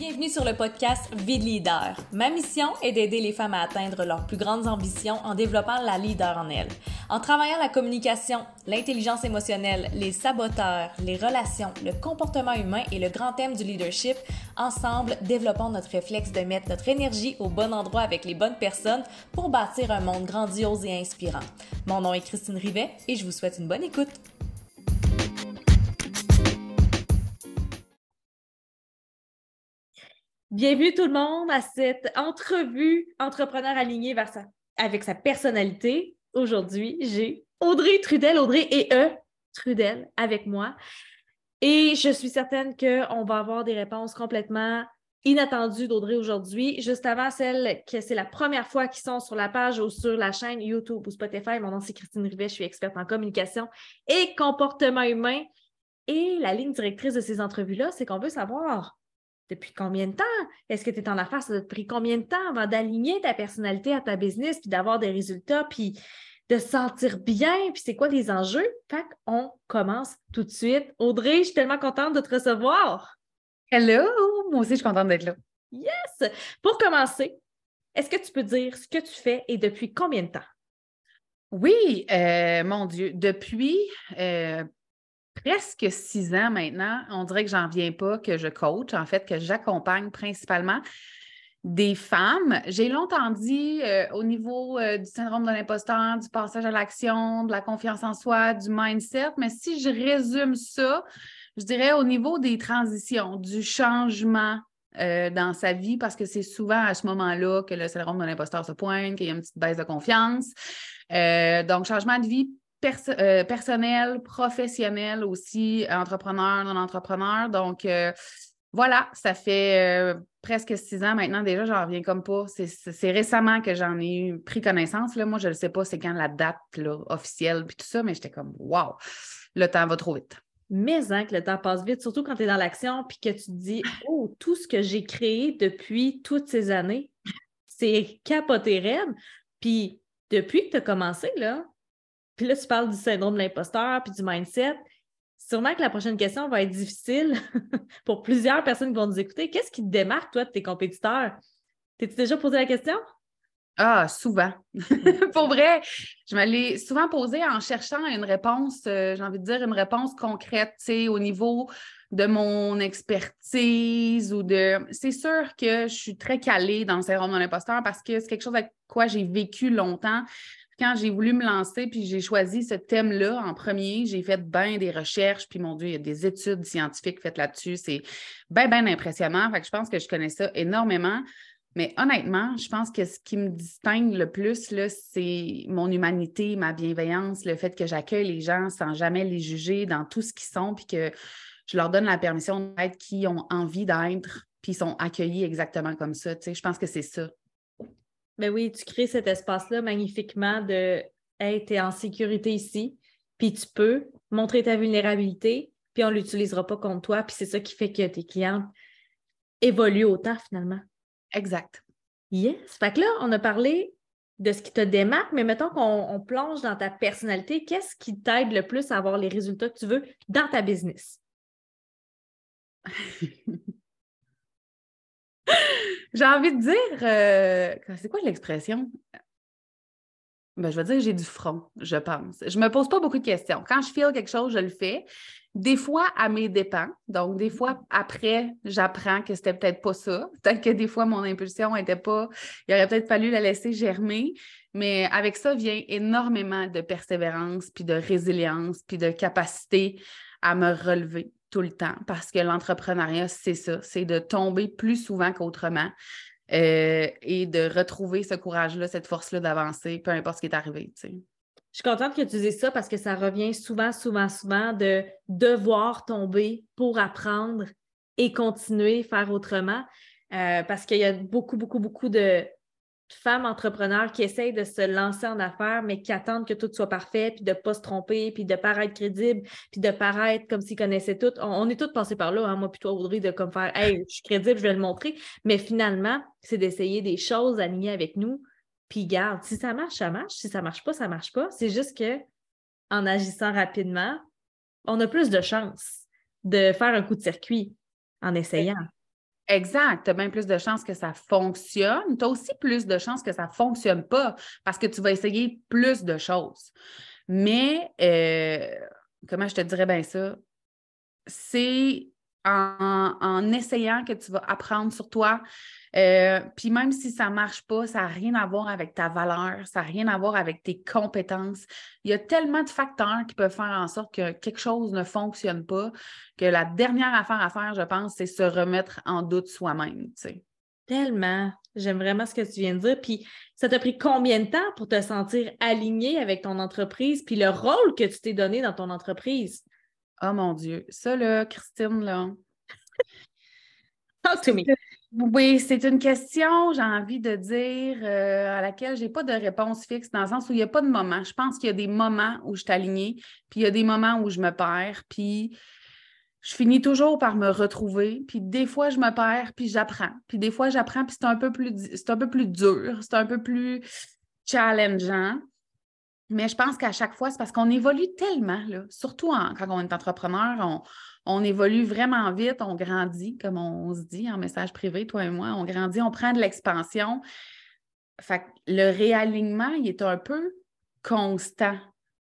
Bienvenue sur le podcast Vie de leader. Ma mission est d'aider les femmes à atteindre leurs plus grandes ambitions en développant la leader en elles. En travaillant la communication, l'intelligence émotionnelle, les saboteurs, les relations, le comportement humain et le grand thème du leadership, ensemble, développons notre réflexe de mettre notre énergie au bon endroit avec les bonnes personnes pour bâtir un monde grandiose et inspirant. Mon nom est Christine Rivet et je vous souhaite une bonne écoute. Bienvenue tout le monde à cette entrevue entrepreneur aligné vers sa, avec sa personnalité. Aujourd'hui, j'ai Audrey Trudel, Audrey et E Trudel avec moi. Et je suis certaine qu'on va avoir des réponses complètement inattendues d'Audrey aujourd'hui. Juste avant celle que c'est la première fois qu'ils sont sur la page ou sur la chaîne YouTube ou Spotify. Mon nom c'est Christine Rivet, je suis experte en communication et comportement humain. Et la ligne directrice de ces entrevues-là, c'est qu'on veut savoir depuis combien de temps? Est-ce que tu es en affaires? Ça t'a pris combien de temps avant d'aligner ta personnalité à ta business, puis d'avoir des résultats, puis de se sentir bien, puis c'est quoi les enjeux? Fait qu'on commence tout de suite. Audrey, je suis tellement contente de te recevoir. Hello! Moi aussi, je suis contente d'être là. Yes! Pour commencer, est-ce que tu peux dire ce que tu fais et depuis combien de temps? Oui, euh, mon Dieu, depuis euh, presque six ans maintenant, on dirait que j'en viens pas que je coach, en fait, que j'accompagne principalement des femmes. J'ai longtemps dit euh, au niveau euh, du syndrome de l'imposteur, du passage à l'action, de la confiance en soi, du mindset, mais si je résume ça, je dirais au niveau des transitions, du changement euh, dans sa vie, parce que c'est souvent à ce moment-là que le syndrome de l'imposteur se pointe, qu'il y a une petite baisse de confiance. donc, changement de vie euh, personnel, professionnel aussi, entrepreneur, non-entrepreneur. Donc, euh, voilà, ça fait euh, presque six ans maintenant déjà, j'en reviens comme pas. C'est récemment que j'en ai pris connaissance. Moi, je ne sais pas c'est quand la date officielle puis tout ça, mais j'étais comme wow, le temps va trop vite. Mais hein, que le temps passe vite, surtout quand tu es dans l'action puis que tu te dis Oh, tout ce que j'ai créé depuis toutes ces années, c'est capoté. Puis depuis que tu as commencé, là, puis là, tu parles du syndrome de l'imposteur puis du mindset. Sûrement que la prochaine question va être difficile pour plusieurs personnes qui vont nous écouter. Qu'est-ce qui te démarque, toi, de tes compétiteurs? T'es-tu déjà posé la question? Ah, souvent. pour vrai, je me l'ai souvent posé en cherchant une réponse, euh, j'ai envie de dire une réponse concrète, au niveau de mon expertise ou de. C'est sûr que je suis très calée dans le syndrome de l'imposteur parce que c'est quelque chose avec quoi j'ai vécu longtemps quand j'ai voulu me lancer, puis j'ai choisi ce thème-là en premier, j'ai fait bien des recherches, puis mon Dieu, il y a des études scientifiques faites là-dessus. C'est bien, bien impressionnant. Fait que je pense que je connais ça énormément. Mais honnêtement, je pense que ce qui me distingue le plus, c'est mon humanité, ma bienveillance, le fait que j'accueille les gens sans jamais les juger dans tout ce qu'ils sont, puis que je leur donne la permission d'être qui ont envie d'être, puis ils sont accueillis exactement comme ça. Tu sais, je pense que c'est ça ben oui, tu crées cet espace-là magnifiquement de Hey, tu es en sécurité ici, puis tu peux montrer ta vulnérabilité, puis on ne l'utilisera pas contre toi, puis c'est ça qui fait que tes clientes évoluent autant finalement. Exact. Yes. Fait que là, on a parlé de ce qui te démarque, mais mettons qu'on plonge dans ta personnalité, qu'est-ce qui t'aide le plus à avoir les résultats que tu veux dans ta business? j'ai envie de dire, euh, c'est quoi l'expression? Ben, je vais dire j'ai du front, je pense. Je ne me pose pas beaucoup de questions. Quand je file quelque chose, je le fais. Des fois, à mes dépens. Donc, des fois, après, j'apprends que c'était peut-être pas ça. Peut-être que des fois, mon impulsion n'était pas. Il aurait peut-être fallu la laisser germer. Mais avec ça vient énormément de persévérance, puis de résilience, puis de capacité à me relever tout le temps parce que l'entrepreneuriat, c'est ça, c'est de tomber plus souvent qu'autrement euh, et de retrouver ce courage-là, cette force-là d'avancer, peu importe ce qui est arrivé. Je suis contente que tu dises ça parce que ça revient souvent, souvent, souvent de devoir tomber pour apprendre et continuer, faire autrement. Euh, parce qu'il y a beaucoup, beaucoup, beaucoup de, femmes entrepreneurs qui essayent de se lancer en affaires, mais qui attendent que tout soit parfait, puis de ne pas se tromper, puis de paraître crédible, puis de paraître comme s'ils connaissaient tout. On, est tous passés par là, hein, moi puis toi, Audrey, de comme faire Hey, je suis crédible, je vais le montrer. Mais finalement, c'est d'essayer des choses alignées avec nous. Puis garde, si ça marche, ça marche. Si ça ne marche pas, ça ne marche pas. C'est juste que en agissant rapidement, on a plus de chances de faire un coup de circuit en essayant. Exact. Tu as bien plus de chances que ça fonctionne. Tu as aussi plus de chances que ça ne fonctionne pas parce que tu vas essayer plus de choses. Mais, euh, comment je te dirais bien ça? C'est en, essayant que tu vas apprendre sur toi. Euh, puis même si ça ne marche pas, ça n'a rien à voir avec ta valeur, ça n'a rien à voir avec tes compétences. Il y a tellement de facteurs qui peuvent faire en sorte que quelque chose ne fonctionne pas que la dernière affaire à faire, je pense, c'est se remettre en doute soi-même. Tellement. J'aime vraiment ce que tu viens de dire. Puis ça t'a pris combien de temps pour te sentir aligné avec ton entreprise, puis le rôle que tu t'es donné dans ton entreprise? Oh mon Dieu. Ça, là, Christine, là. Talk to me. Oui, c'est une question, j'ai envie de dire, euh, à laquelle je n'ai pas de réponse fixe, dans le sens où il n'y a pas de moment. Je pense qu'il y a des moments où je suis alignée, puis il y a des moments où je me perds, puis je finis toujours par me retrouver, puis des fois je me perds, puis j'apprends. Puis des fois j'apprends, puis c'est un peu plus c'est un peu plus dur, c'est un peu plus challengeant. Mais je pense qu'à chaque fois, c'est parce qu'on évolue tellement, surtout quand on est entrepreneur, on, évolue vraiment vite, on grandit, comme on, se dit en message privé, toi et moi, on grandit, on prend de l'expansion. Fait le réalignement, il est un peu constant.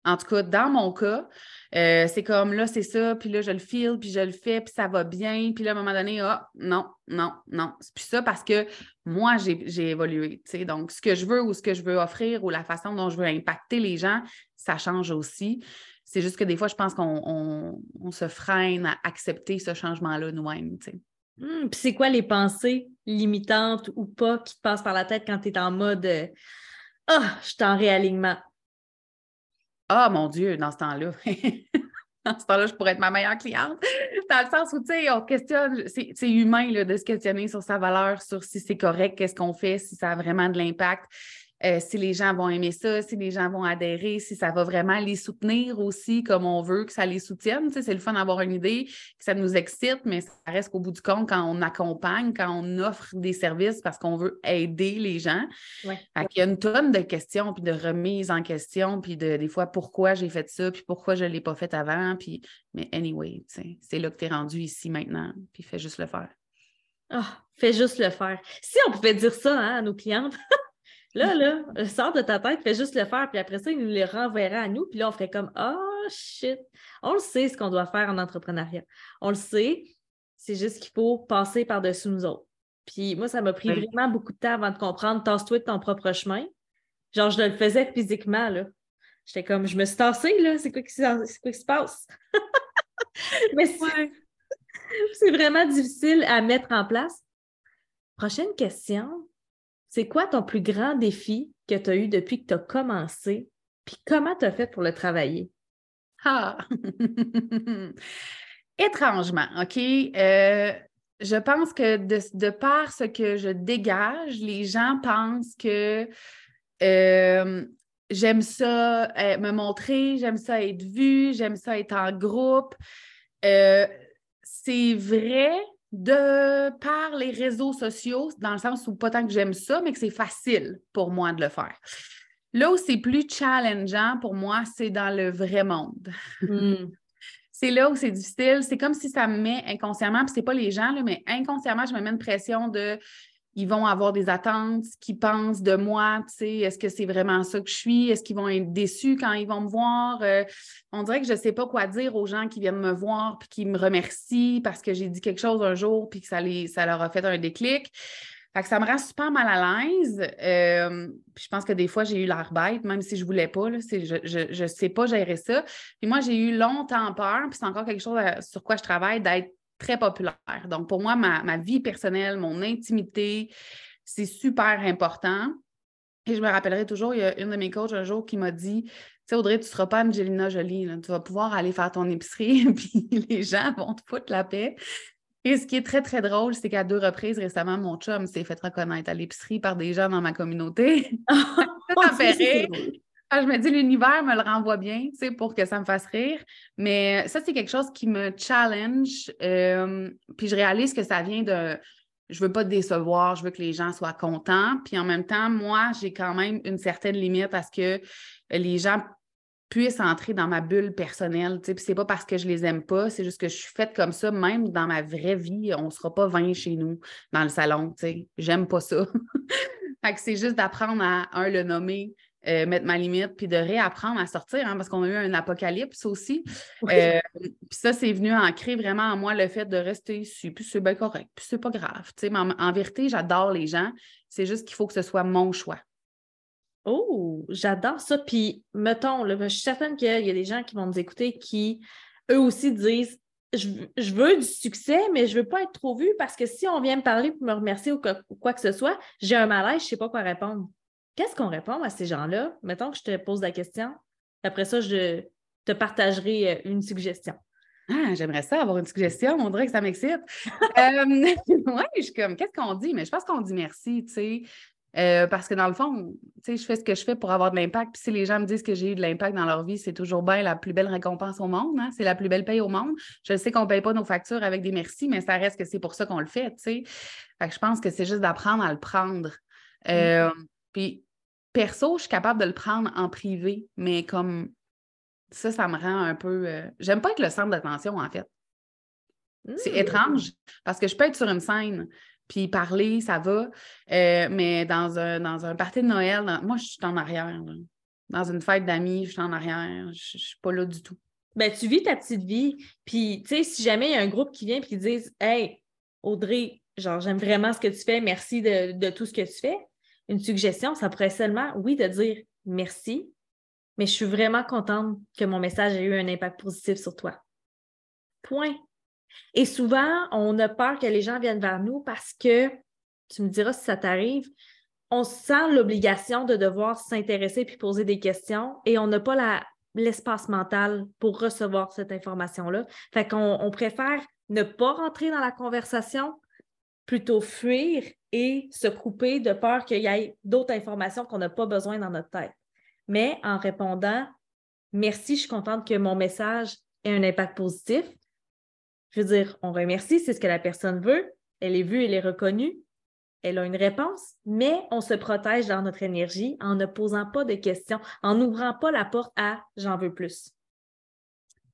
En tout cas, dans mon cas, euh, c'est comme là, c'est ça, puis là, je le file, puis je le fais, puis ça va bien. Puis là, à un moment donné, ah, non, non, non. C'est plus ça parce que moi, j'ai évolué. Donc, ce que je veux ou ce que je veux offrir ou la façon dont je veux impacter les gens, ça change aussi. C'est juste que des fois, je pense qu'on se freine à accepter ce changement-là nous-mêmes. Hum, puis c'est quoi les pensées limitantes ou pas qui te passent par la tête quand tu es en mode euh, Ah, je suis en réalignement? Ah, mon Dieu, dans ce temps-là. dans ce temps-là, je pourrais être ma meilleure cliente. Dans le sens où, tu sais, on questionne, c'est humain de se questionner sur sa valeur, sur si c'est correct, qu'est-ce qu'on fait, si ça a vraiment de l'impact. Euh, si les gens vont aimer ça, si les gens vont adhérer, si ça va vraiment les soutenir aussi comme on veut que ça les soutienne. c'est le fun d'avoir une idée, que ça nous excite, mais ça reste qu'au bout du compte, quand on accompagne, quand on offre des services parce qu'on veut aider les gens, il y a une tonne de questions, puis de remises en question, puis de, des fois, pourquoi j'ai fait ça, puis pourquoi je ne l'ai pas fait avant. Puis, mais anyway, c'est là que tu es rendu ici maintenant, puis fais juste le faire. Ah, fais juste le faire. Si on pouvait dire ça hein, à nos clientes, Là, là, sort de ta tête, fais juste le faire, puis après ça, il nous les renverra à nous, puis là, on ferait comme Oh shit! On le sait ce qu'on doit faire en entrepreneuriat. On le sait, c'est juste qu'il faut passer par-dessus nous autres. Puis moi, ça m'a pris vraiment beaucoup de temps avant de comprendre tasse-toi de ton propre chemin. Genre, je le faisais physiquement, là. J'étais comme, je me suis tassée, là, c'est quoi, qui, quoi qui se passe? Mais c'est vraiment difficile à mettre en place. Prochaine question. C'est quoi ton plus grand défi que tu as eu depuis que tu as commencé? Puis comment tu as fait pour le travailler? Ah! Étrangement, OK? Euh, je pense que de, par ce que je dégage, les gens pensent que euh, j'aime ça euh, me montrer, j'aime ça être vue, j'aime ça être en groupe. c'est vrai, de par les réseaux sociaux, dans le sens où pas tant que j'aime ça, mais que c'est facile pour moi de le faire. Là où c'est plus challengeant pour moi, c'est dans le vrai monde. Hmm. c'est là où c'est difficile. C'est comme si ça me met inconsciemment, puis c'est pas les gens, là, mais inconsciemment, je me mets une pression de ils vont avoir des attentes, qui pensent de moi, tu sais, est-ce que c'est vraiment ça que je suis? Est-ce qu'ils vont être déçus quand ils vont me voir? Euh, on dirait que je ne sais pas quoi dire aux gens qui viennent me voir puis qui me remercient parce que j'ai dit quelque chose un jour puis que ça, les, ça leur a fait un déclic. Fait que ça me rend super mal à l'aise. Euh, je pense que des fois, j'ai eu l'air bête, même si je ne voulais pas. Là, je ne sais pas gérer ça. Puis moi, j'ai eu longtemps peur, puis c'est encore quelque chose sur quoi je travaille, d'être très populaire. Donc, pour moi, ma, vie personnelle, mon intimité, c'est super important. Et je me rappellerai toujours, il y a une de mes coachs un jour qui m'a dit Tu sais, Audrey, tu ne seras pas Angelina Jolie. Tu vas pouvoir aller faire ton épicerie, puis les gens vont te foutre la paix. Et ce qui est très, très drôle, c'est qu'à deux reprises récemment, mon chum s'est fait reconnaître à l'épicerie par des gens dans ma communauté. ça fait ah, je me dis, l'univers me le renvoie bien, tu sais, pour que ça me fasse rire. Mais ça, c'est quelque chose qui me challenge. Euh, puis je réalise que ça vient de. Je veux pas décevoir, je veux que les gens soient contents. Puis en même temps, moi, j'ai quand même une certaine limite à ce que les gens puissent entrer dans ma bulle personnelle. Puis c'est pas parce que je les aime pas, c'est juste que je suis faite comme ça, même dans ma vraie vie, on sera pas 20 chez nous dans le salon. J'aime pas ça. c'est juste d'apprendre à, un, le nommer, euh, mettre ma limite, puis de réapprendre à sortir, hein, parce qu'on a eu un apocalypse aussi. Euh, puis ça, c'est venu ancrer vraiment en moi le fait de rester ici, puis c'est bien correct, puis c'est pas grave. En, en vérité, j'adore les gens, c'est juste qu'il faut que ce soit mon choix. Oh, j'adore ça. Puis, mettons, là, je suis certaine qu'il y a des gens qui vont nous écouter qui, eux aussi, disent je, veux du succès, mais je ne veux pas être trop vue parce que si on vient me parler pour me remercier ou, quoi que ce soit, j'ai un malaise, je ne sais pas quoi répondre. Qu'est-ce qu'on répond à ces gens-là? Mettons que je te pose la question. Après ça, je te partagerai euh, une suggestion. Ah, j'aimerais ça avoir une suggestion. On dirait que ça m'excite. euh, oui, je suis comme, qu'est-ce qu'on dit? Mais je pense qu'on dit merci, tu sais. Euh, parce que dans le fond, tu sais, je fais ce que je fais pour avoir de l'impact. Puis si les gens me disent que j'ai eu de l'impact dans leur vie, c'est toujours bien la plus belle récompense au monde. Hein. C'est la plus belle paye au monde. Je sais qu'on ne paye pas nos factures avec des merci, mais ça reste que c'est pour ça qu'on le fait, tu sais. Fait que je pense que c'est juste d'apprendre à le prendre. Euh, puis perso, je suis capable de le prendre en privé, mais comme ça, ça me rend un peu. Euh, j'aime pas être le centre d'attention, en fait. C'est mmh. étrange parce que je peux être sur une scène puis parler, ça va, euh, mais dans un, dans un party de Noël, moi, je suis en arrière. Dans une fête d'amis, je suis en arrière. Je ne suis pas là du tout. Ben, tu vis ta petite vie. Puis, tu sais, si jamais il y a un groupe qui vient et qui dit Hey, Audrey, genre, j'aime vraiment ce que tu fais, merci de, de tout ce que tu fais une suggestion, ça pourrait seulement, oui, de dire merci, mais je suis vraiment contente que mon message ait eu un impact positif sur toi. Point. Et souvent, on a peur que les gens viennent vers nous parce que, tu me diras si ça t'arrive, on sent l'obligation de devoir s'intéresser puis poser des questions et on n'a pas l'espace mental pour recevoir cette information-là. Fait qu'on on préfère ne pas rentrer dans la conversation, plutôt fuir et se couper de peur qu'il y ait d'autres informations qu'on n'a pas besoin dans notre tête. Mais en répondant, merci, je suis contente que mon message ait un impact positif. Je veux dire, on remercie, c'est ce que la personne veut. Elle est vue, elle est reconnue. Elle a une réponse, mais on se protège dans notre énergie en ne posant pas de questions, en n'ouvrant pas la porte à j'en veux plus.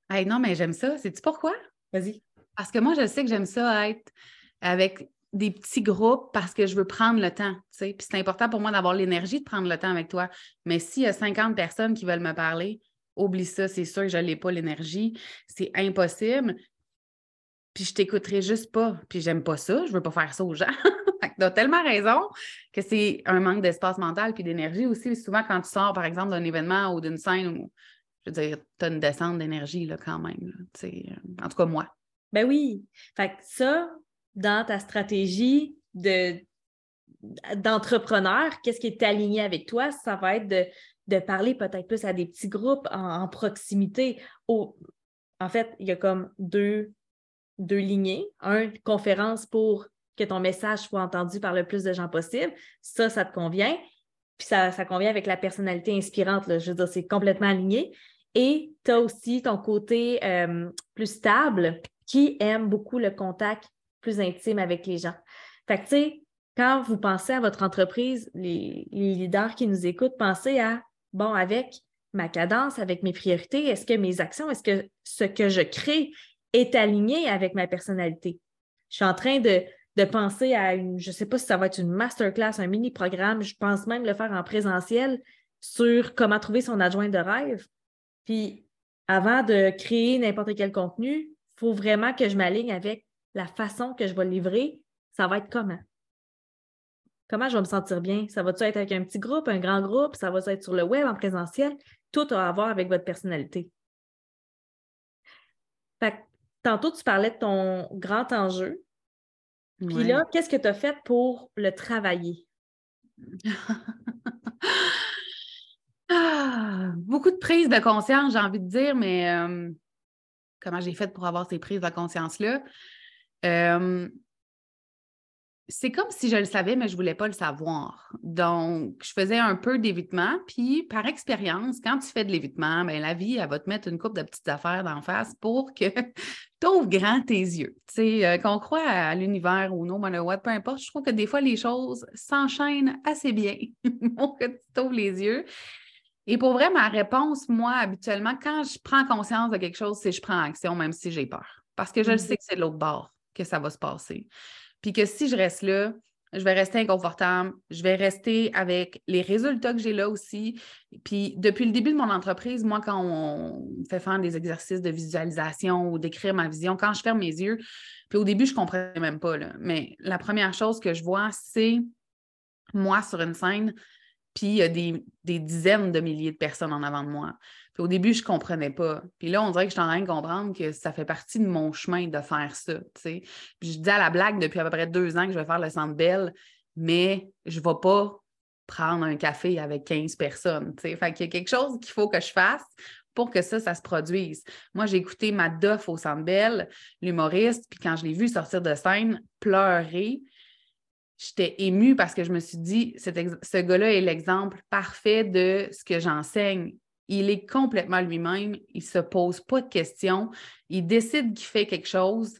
Hey, non, mais j'aime ça. Sais-tu pourquoi? Vas-y. Parce que moi, je sais que j'aime ça être avec des petits groupes parce que je veux prendre le temps. C'est important pour moi d'avoir l'énergie de prendre le temps avec toi. Mais s'il y a 50 personnes qui veulent me parler, oublie ça, c'est sûr que je n'ai pas l'énergie. C'est impossible. Puis je t'écouterai juste pas. Puis j'aime pas ça. Je veux pas faire ça aux gens. tu as tellement raison que c'est un manque d'espace mental puis d'énergie aussi. Souvent, quand tu sors, par exemple, d'un événement ou d'une scène où, je veux dire, tu as une descente d'énergie quand même. en tout cas, moi. Ben oui. Fait que ça, dans ta stratégie de, d'entrepreneur, qu'est-ce qui est aligné avec toi? Ça va être de, parler peut-être plus à des petits groupes en, proximité. en fait, il y a comme deux, deux lignées. Un, conférence pour que ton message soit entendu par le plus de gens possible. Ça, ça te convient. Puis ça, ça convient avec la personnalité inspirante. Je veux dire, c'est complètement aligné. Et tu as aussi ton côté euh, plus stable qui aime beaucoup le contact plus intime avec les gens. Fait que, tu sais, quand vous pensez à votre entreprise, les, leaders qui nous écoutent, pensez à, bon, avec ma cadence, avec mes priorités, est-ce que mes actions, est-ce que ce que je crée est aligné avec ma personnalité? Je suis en train de, penser à une, je ne sais pas si ça va être une masterclass, un mini-programme, je pense même le faire en présentiel sur comment trouver son adjoint de rêve. Puis avant de créer n'importe quel contenu, il faut vraiment que je m'aligne avec la façon que je vais livrer, ça va être comment? Comment je vais me sentir bien? Ça va-tu être avec un petit groupe, un grand groupe? Ça va être sur le web, en présentiel? Tout a à voir avec votre personnalité. tantôt, tu parlais de ton grand enjeu. Puis là, qu'est-ce que tu as fait pour le travailler? Ah, beaucoup de prises de conscience, j'ai envie de dire, mais euh, comment j'ai fait pour avoir ces prises de conscience-là? C'est comme si je le savais, mais je ne voulais pas le savoir. Donc, je faisais un peu d'évitement. Puis, par expérience, quand tu fais de l'évitement, ben, la vie, elle va te mettre une coupe de petites affaires d'en face pour que tu ouvres grand tes yeux. Tu sais, euh, qu'on croit à l'univers ou non, what, peu importe, je trouve que des fois, les choses s'enchaînent assez bien pour que tu t'ouvres les yeux. Et pour vrai, ma réponse, moi, habituellement, quand je prends conscience de quelque chose, c'est je prends action, même si j'ai peur. Parce que je le mm-hmm. sais que c'est de l'autre bord que ça va se passer. Puis que si je reste là, je vais rester inconfortable, je vais rester avec les résultats que j'ai là aussi. Puis depuis le début de mon entreprise, moi, quand on fait faire des exercices de visualisation ou d'écrire ma vision, quand je ferme mes yeux, puis au début, je ne comprenais même pas, là, mais la première chose que je vois, c'est moi sur une scène, puis il y a des, dizaines de milliers de personnes en avant de moi. Puis au début, je ne comprenais pas. Puis là, on dirait que je suis en train de comprendre que ça fait partie de mon chemin de faire ça. Puis je dis à la blague depuis à peu près deux ans que je vais faire le centre belle, mais je ne vais pas prendre un café avec 15 personnes. Fait qu'il y a quelque chose qu'il faut que je fasse pour que ça, ça se produise. Moi, j'ai écouté Madoff au Centre Belle, l'humoriste, puis quand je l'ai vu sortir de scène, pleurer, j'étais émue parce que je me suis dit, ce gars-là est l'exemple parfait de ce que j'enseigne. Il est complètement lui-même, il ne se pose pas de questions, il décide qu'il fait quelque chose,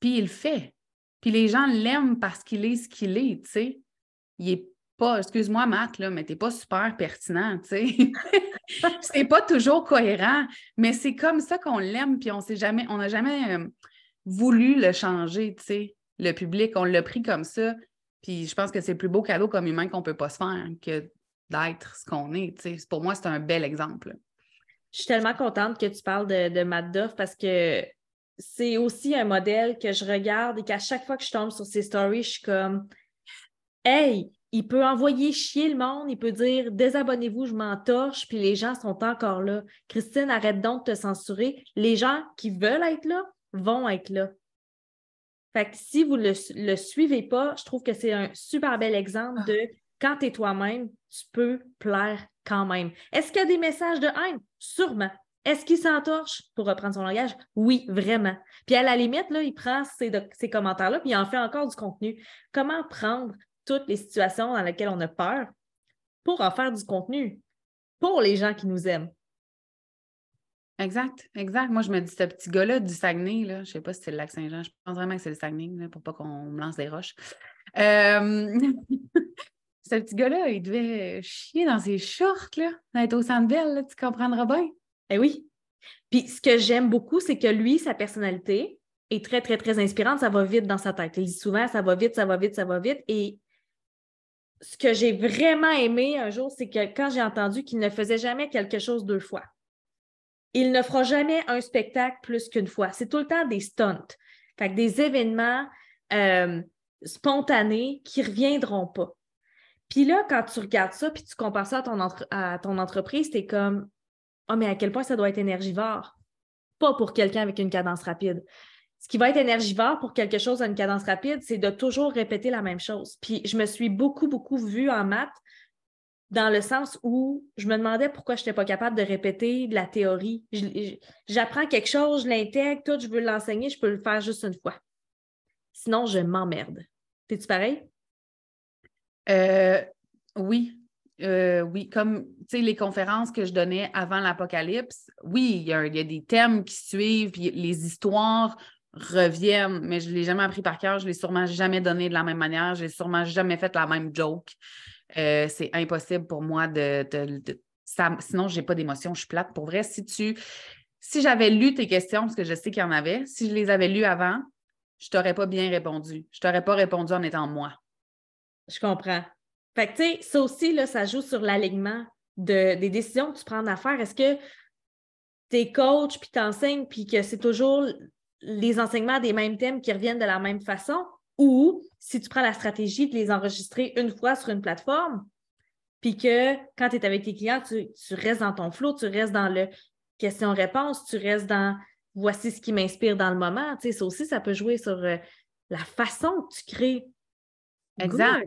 puis il le fait. Puis les gens l'aiment parce qu'il est ce qu'il est, tu sais. Il est pas, excuse-moi, Matt, là, mais t'es pas super pertinent, tu sais. c'est pas toujours cohérent, mais c'est comme ça qu'on l'aime, puis on jamais, on n'a jamais euh, voulu le changer, tu sais le public, on l'a pris comme ça. Puis je pense que c'est le plus beau cadeau comme humain qu'on ne peut pas se faire que d'être ce qu'on est. Pour moi, c'est un bel exemple. Je suis tellement contente que tu parles de, de Matt parce que c'est aussi un modèle que je regarde et qu'à chaque fois que je tombe sur ses stories, je suis comme Hey, il peut envoyer chier le monde, il peut dire désabonnez-vous, je m'entorche, puis les gens sont encore là. Christine, arrête donc de te censurer. Les gens qui veulent être là vont être là. Fait que si vous ne le, suivez pas, je trouve que c'est un super bel exemple de quand tu es toi-même, tu peux plaire quand même. Est-ce qu'il y a des messages de haine? Sûrement. Est-ce qu'il s'entorche? Pour reprendre son langage? Oui, vraiment. Puis à la limite, là, il prend ces, commentaires-là, puis il en fait encore du contenu. Comment prendre toutes les situations dans lesquelles on a peur pour en faire du contenu pour les gens qui nous aiment? Exact, exact. Moi, je me dis, ce petit gars-là du Saguenay, là, je ne sais pas si c'est le lac Saint-Jean, je pense vraiment que c'est le Saguenay, là, pour pas qu'on me lance des roches. Euh, ce petit gars-là, il devait chier dans ses shorts, là, d'être au là, tu comprendras bien. Eh oui. Puis ce que j'aime beaucoup, c'est que lui, sa personnalité est très, très, très inspirante. Ça va vite dans sa tête. Il dit souvent, ça va vite, ça va vite, ça va vite. Et ce que j'ai vraiment aimé un jour, c'est que quand j'ai entendu qu'il ne faisait jamais quelque chose deux fois il ne fera jamais un spectacle plus qu'une fois. C'est tout le temps des stunts. Fait des événements euh, spontanés qui ne reviendront pas. Puis là, quand tu regardes ça, puis tu compares ça à ton, à ton entreprise, tu es comme Oh, mais à quel point ça doit être énergivore? Pas pour quelqu'un avec une cadence rapide. Ce qui va être énergivore pour quelque chose à une cadence rapide, c'est de toujours répéter la même chose. Puis je me suis beaucoup, beaucoup vue en maths dans le sens où je me demandais pourquoi je n'étais pas capable de répéter de la théorie. J'apprends quelque chose, je l'intègre, tout, je veux l'enseigner, je peux le faire juste une fois. Sinon, je m'emmerde. T'es-tu pareil? Euh, oui. Euh, oui, comme les conférences que je donnais avant l'apocalypse, oui, il y, a des thèmes qui suivent, puis les histoires reviennent, mais je ne l'ai jamais appris par cœur, je ne l'ai sûrement jamais donné de la même manière, je n'ai sûrement jamais fait la même joke. Euh, c'est impossible pour moi de. sinon, je n'ai pas d'émotion, je suis plate. Pour vrai, si tu. Si j'avais lu tes questions, parce que je sais qu'il y en avait, si je les avais lues avant, je t'aurais pas bien répondu. Je t'aurais pas répondu en étant moi. Je comprends. Fait que, tu sais, ça aussi, là, ça joue sur l'alignement de, des décisions que tu prends en affaires. Est-ce que tu es coach, puis tu enseignes, puis que c'est toujours les enseignements des mêmes thèmes qui reviennent de la même façon? Ou si tu prends la stratégie de les enregistrer une fois sur une plateforme, puis que quand tu es avec tes clients, tu, restes dans ton flow, tu restes dans le question-réponse, tu restes dans voici ce qui m'inspire dans le moment. Tu sais, ça aussi, ça peut jouer sur euh, la façon que tu crées. Exact.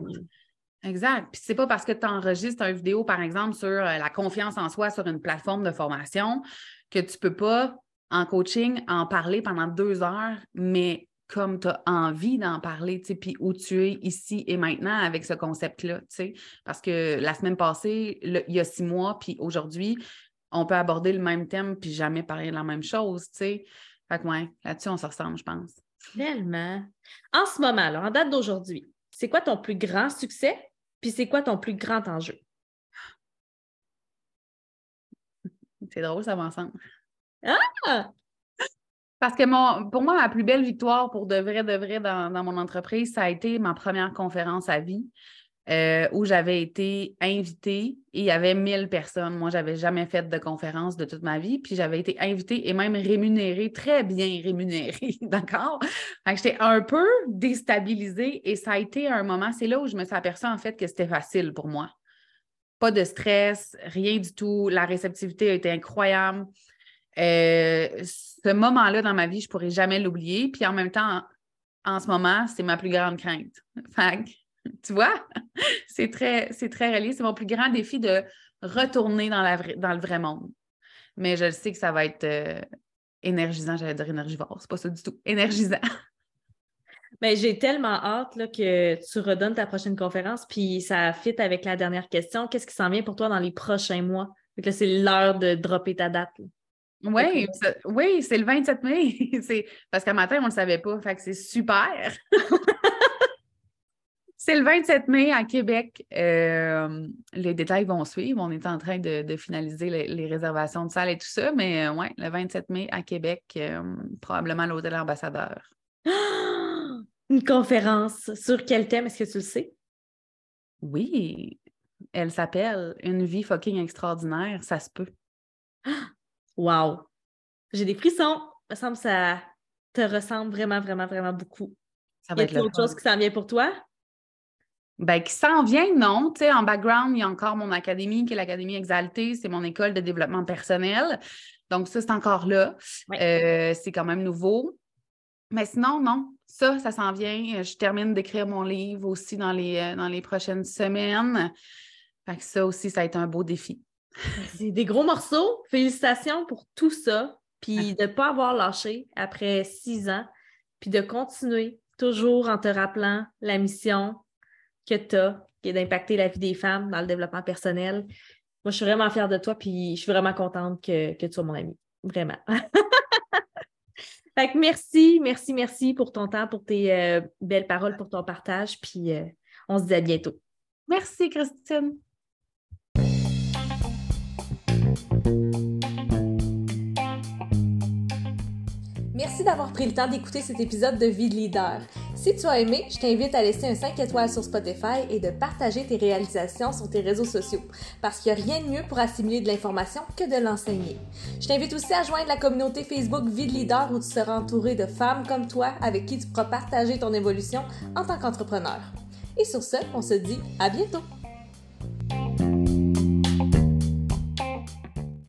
Exact. Puis c'est pas parce que tu enregistres une vidéo, par exemple, sur euh, la confiance en soi sur une plateforme de formation que tu peux pas, en coaching, en parler pendant deux heures, mais comme tu as envie d'en parler, puis où tu es ici et maintenant avec ce concept-là. Parce que la semaine passée, il y a six mois, puis aujourd'hui, on peut aborder le même thème puis jamais parler de la même chose. sais. Fait que ouais, là-dessus, on se ressemble, je pense. Tellement. En ce moment, là, en date d'aujourd'hui, c'est quoi ton plus grand succès, puis c'est quoi ton plus grand enjeu? C'est drôle, ça va ensemble. Ah! Parce que mon, pour moi, ma plus belle victoire pour de vrai, de vrai dans mon entreprise, ça a été ma première conférence à vie. Euh, où j'avais été invitée et il y avait 1000 personnes. Moi, j'avais jamais fait de conférence de toute ma vie, puis j'avais été invitée et même rémunérée, très bien rémunérée, d'accord? J'étais un peu déstabilisée et ça a été un moment, c'est là où je me suis aperçue en fait que c'était facile pour moi. Pas de stress, rien du tout. La réceptivité a été incroyable. Euh, ce moment-là dans ma vie, je ne pourrai jamais l'oublier. Puis en même temps, en, ce moment, c'est ma plus grande crainte. Fait tu vois, c'est très, c'est très relié. C'est mon plus grand défi de retourner dans, la dans le vrai monde. Mais je sais que ça va être euh, énergisant, j'allais dire énergivore, c'est pas ça du tout. Énergisant. Mais j'ai tellement hâte là, que tu redonnes ta prochaine conférence, puis ça fit avec la dernière question. Qu'est-ce qui s'en vient pour toi dans les prochains mois? c'est l'heure de dropper ta date. Oui, oui, c'est le 27 mai. parce qu'à matin, on ne le savait pas. Fait que c'est super. C'est le 27 mai à Québec. Euh, les détails vont suivre. On est en train de, finaliser les, réservations de salle et tout ça. Mais euh, oui, le 27 mai à Québec, euh, probablement l'hôtel ambassadeur. Une conférence. Sur quel thème est-ce que tu le sais? Oui. Elle s'appelle Une vie fucking extraordinaire. Ça se peut. Wow! J'ai des frissons. Il me semble que ça te ressemble vraiment, vraiment, vraiment beaucoup. Ça va y a autre chose qui s'en vient pour toi? Ben, qui s'en vient, non. Tu sais, en background, il y a encore mon académie, qui est l'Académie Exaltée. C'est mon école de développement personnel. Donc, ça, c'est encore là. Euh, c'est quand même nouveau. Mais sinon, non. Ça, ça s'en vient. Je termine d'écrire mon livre aussi dans les, euh, dans les prochaines semaines. Fait que ça aussi, ça a été un beau défi. C'est des gros morceaux. Félicitations pour tout ça. Puis de ne pas avoir lâché après six ans. Puis de continuer toujours en te rappelant la mission que tu as, qui est d'impacter la vie des femmes dans le développement personnel. Moi, je suis vraiment fière de toi. Puis je suis vraiment contente que, tu sois mon amie. Vraiment. fait que merci, merci, merci pour ton temps, pour tes euh, belles paroles, pour ton partage. Puis euh, on se dit à bientôt. Merci, Christine. Merci d'avoir pris le temps d'écouter cet épisode de Vie de leader. Si tu as aimé, je t'invite à laisser un 5 étoiles sur Spotify et de partager tes réalisations sur tes réseaux sociaux, parce qu'il n'y a rien de mieux pour assimiler de l'information que de l'enseigner. Je t'invite aussi à joindre la communauté Facebook Vie de leader où tu seras entouré de femmes comme toi avec qui tu pourras partager ton évolution en tant qu'entrepreneur. Et sur ce, on se dit à bientôt!